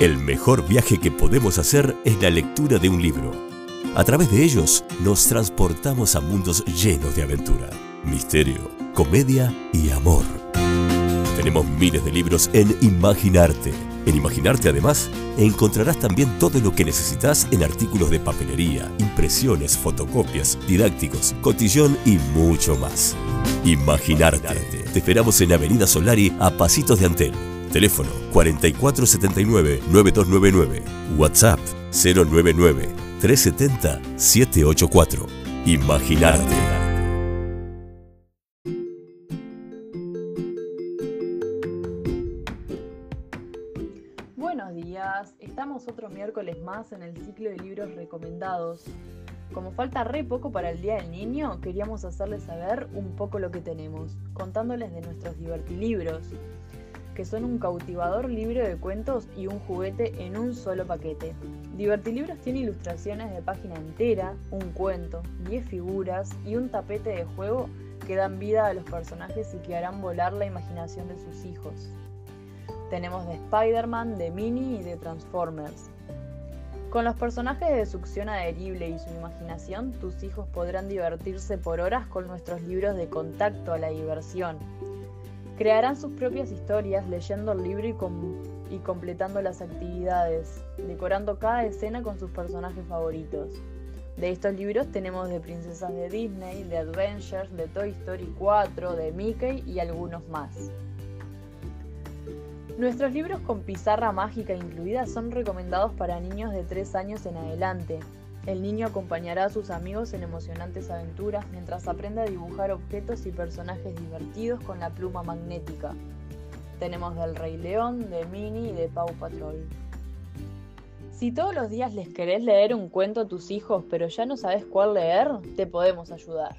El mejor viaje que podemos hacer es la lectura de un libro. A través de ellos nos transportamos a mundos llenos de aventura, misterio, comedia y amor. Tenemos miles de libros en Imaginarte. En Imaginarte además encontrarás también todo lo que necesitas en artículos de papelería, impresiones, fotocopias, didácticos, cotillón y mucho más. Imaginarte. Te esperamos en Avenida Solari a Pasitos de Antel. Teléfono 4479-9299. WhatsApp 099-370-784. Imaginarte. Buenos días, estamos otro miércoles más en el ciclo de libros recomendados. Como falta re poco para el Día del Niño, queríamos hacerles saber un poco lo que tenemos, contándoles de nuestros divertilibros que son un cautivador libro de cuentos y un juguete en un solo paquete. Divertilibros tiene ilustraciones de página entera, un cuento, 10 figuras y un tapete de juego que dan vida a los personajes y que harán volar la imaginación de sus hijos. Tenemos de Spider-Man, de Mini y de Transformers. Con los personajes de succión adherible y su imaginación, tus hijos podrán divertirse por horas con nuestros libros de contacto a la diversión, Crearán sus propias historias leyendo el libro y, completando las actividades, decorando cada escena con sus personajes favoritos. De estos libros tenemos de princesas de Disney, de Adventures, de Toy Story 4, de Mickey y algunos más. Nuestros libros con pizarra mágica incluida son recomendados para niños de 3 años en adelante, el niño acompañará a sus amigos en emocionantes aventuras mientras aprende a dibujar objetos y personajes divertidos con la pluma magnética. Tenemos del Rey León, de Minnie y de Paw Patrol. Si todos los días les querés leer un cuento a tus hijos pero ya no sabes cuál leer, te podemos ayudar.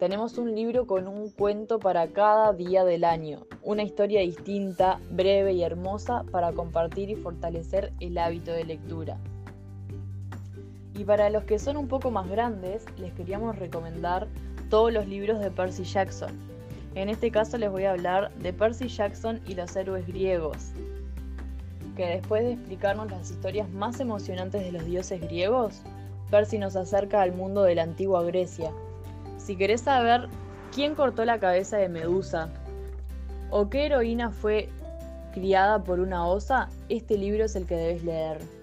Tenemos un libro con un cuento para cada día del año, una historia distinta, breve y hermosa para compartir y fortalecer el hábito de lectura. Y para los que son un poco más grandes, les queríamos recomendar todos los libros de Percy Jackson. En este caso les voy a hablar de Percy Jackson y los héroes griegos, que después de explicarnos las historias más emocionantes de los dioses griegos, Percy nos acerca al mundo de la antigua Grecia. Si querés saber quién cortó la cabeza de Medusa o qué heroína fue criada por una osa, este libro es el que debes leer.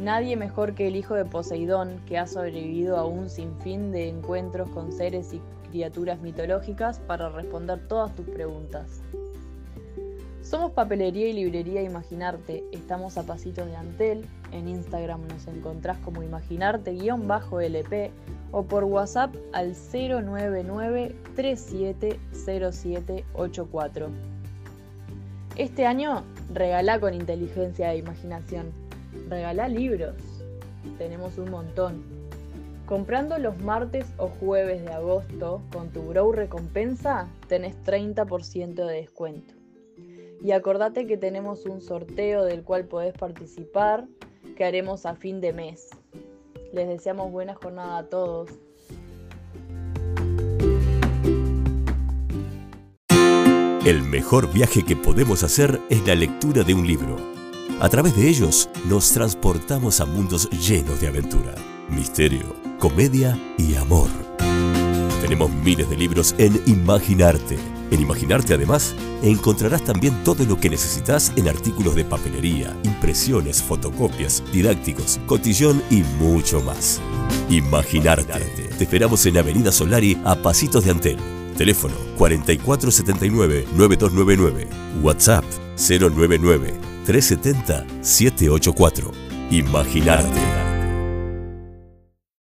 Nadie mejor que el hijo de Poseidón, que ha sobrevivido a un sinfín de encuentros con seres y criaturas mitológicas para responder todas tus preguntas. Somos Papelería y Librería Imaginarte, estamos a pasitos de Antel, en Instagram nos encontrás como Imaginarte-LP o por WhatsApp al 099 370784. Este año regalá con inteligencia e imaginación Regala libros. Tenemos un montón. Comprando los martes o jueves de agosto con tu Grow Recompensa tenés 30% de descuento. Y acordate que tenemos un sorteo del cual podés participar que haremos a fin de mes. Les deseamos buena jornada a todos. El mejor viaje que podemos hacer es la lectura de un libro. A través de ellos nos transportamos a mundos llenos de aventura, misterio, comedia y amor. Tenemos miles de libros en Imaginarte. En Imaginarte además encontrarás también todo lo que necesitas en artículos de papelería, impresiones, fotocopias, didácticos, cotillón y mucho más. Imaginarte. Te esperamos en Avenida Solari a Pasitos de Antel. Teléfono 4479-9299. WhatsApp 099 370-784. Imaginarte.